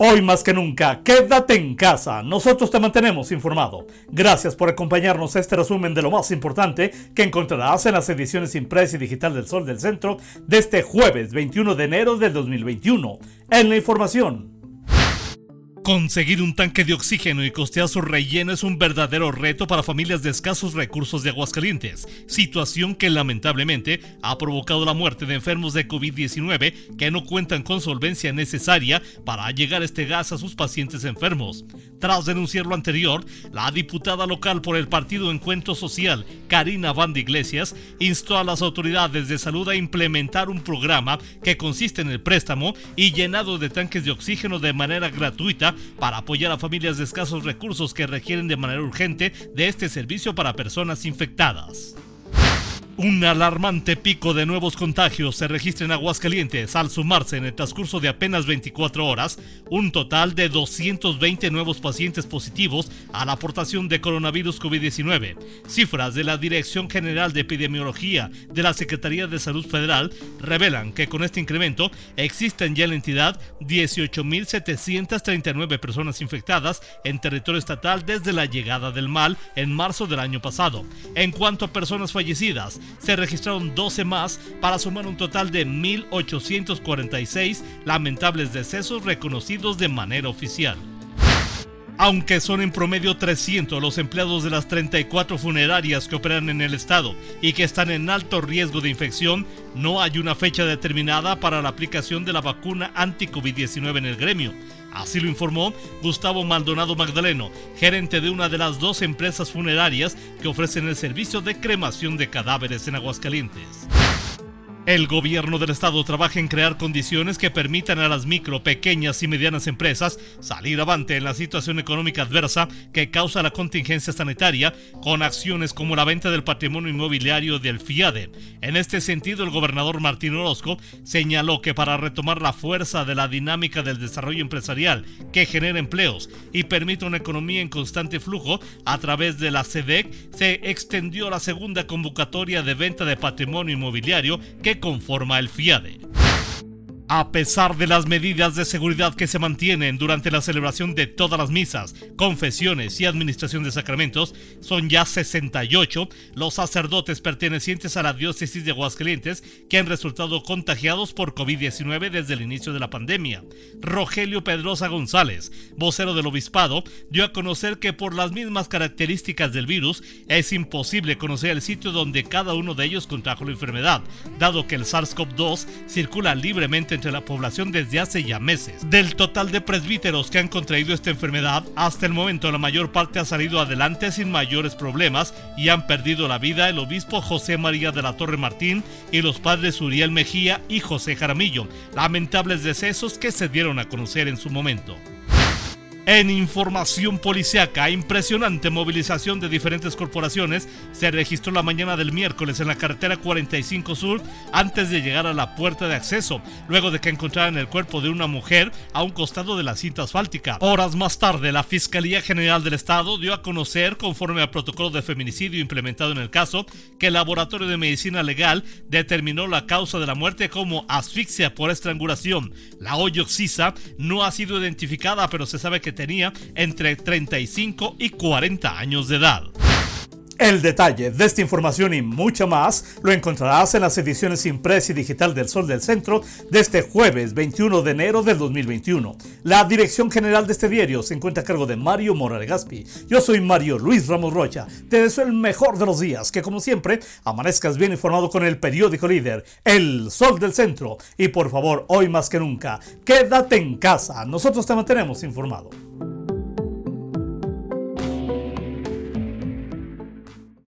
Hoy más que nunca, quédate en casa. Nosotros te mantenemos informado. Gracias por acompañarnos a este resumen de lo más importante que encontrarás en las ediciones impresa y digital del Sol del Centro de este jueves 21 de enero del 2021. En la información. Conseguir un tanque de oxígeno y costear su relleno es un verdadero reto para familias de escasos recursos de Aguascalientes, situación que lamentablemente ha provocado la muerte de enfermos de COVID-19 que no cuentan con solvencia necesaria para llegar este gas a sus pacientes enfermos. Tras denunciar lo anterior, la diputada local por el Partido Encuentro Social, Karina Van de Iglesias, instó a las autoridades de salud a implementar un programa que consiste en el préstamo y llenado de tanques de oxígeno de manera gratuita para apoyar a familias de escasos recursos que requieren de manera urgente de este servicio para personas infectadas. Un alarmante pico de nuevos contagios se registra en Aguascalientes al sumarse en el transcurso de apenas 24 horas un total de 220 nuevos pacientes positivos a la aportación de coronavirus COVID-19. Cifras de la Dirección General de Epidemiología de la Secretaría de Salud Federal revelan que con este incremento existen ya en la entidad 18.739 personas infectadas en territorio estatal desde la llegada del mal en marzo del año pasado. En cuanto a personas fallecidas, se registraron 12 más para sumar un total de 1.846 lamentables decesos reconocidos de manera oficial. Aunque son en promedio 300 los empleados de las 34 funerarias que operan en el estado y que están en alto riesgo de infección, no hay una fecha determinada para la aplicación de la vacuna anti-COVID-19 en el gremio. Así lo informó Gustavo Maldonado Magdaleno, gerente de una de las dos empresas funerarias que ofrecen el servicio de cremación de cadáveres en Aguascalientes. El gobierno del estado trabaja en crear condiciones que permitan a las micro, pequeñas y medianas empresas salir avante en la situación económica adversa que causa la contingencia sanitaria con acciones como la venta del patrimonio inmobiliario del FIADE. En este sentido, el gobernador Martín Orozco señaló que para retomar la fuerza de la dinámica del desarrollo empresarial que genera empleos y permite una economía en constante flujo a través de la SEDEC, se extendió la segunda convocatoria de venta de patrimonio inmobiliario que conforma el FIADE. A pesar de las medidas de seguridad que se mantienen durante la celebración de todas las misas, confesiones y administración de sacramentos, son ya 68 los sacerdotes pertenecientes a la diócesis de Aguascalientes que han resultado contagiados por COVID-19 desde el inicio de la pandemia. Rogelio Pedrosa González, vocero del obispado, dio a conocer que por las mismas características del virus es imposible conocer el sitio donde cada uno de ellos contrajo la enfermedad, dado que el SARS-CoV-2 circula libremente entre la población desde hace ya meses. Del total de presbíteros que han contraído esta enfermedad, hasta el momento la mayor parte ha salido adelante sin mayores problemas y han perdido la vida el obispo José María de la Torre Martín y los padres Uriel Mejía y José Jaramillo, lamentables decesos que se dieron a conocer en su momento. En información policiaca, impresionante movilización de diferentes corporaciones se registró la mañana del miércoles en la carretera 45 Sur antes de llegar a la puerta de acceso, luego de que encontraran el cuerpo de una mujer a un costado de la cinta asfáltica. Horas más tarde, la Fiscalía General del Estado dio a conocer, conforme al protocolo de feminicidio implementado en el caso, que el Laboratorio de Medicina Legal determinó la causa de la muerte como asfixia por estrangulación. La hoyoxisa no ha sido identificada, pero se sabe que tenía entre 35 y 40 años de edad. El detalle de esta información y mucha más lo encontrarás en las ediciones impresa y digital del Sol del Centro de este jueves 21 de enero del 2021. La dirección general de este diario se encuentra a cargo de Mario Mora Gaspi. Yo soy Mario Luis Ramos Rocha. Te deseo el mejor de los días, que como siempre amanezcas bien informado con el periódico líder, El Sol del Centro. Y por favor, hoy más que nunca, quédate en casa. Nosotros te mantenemos informado.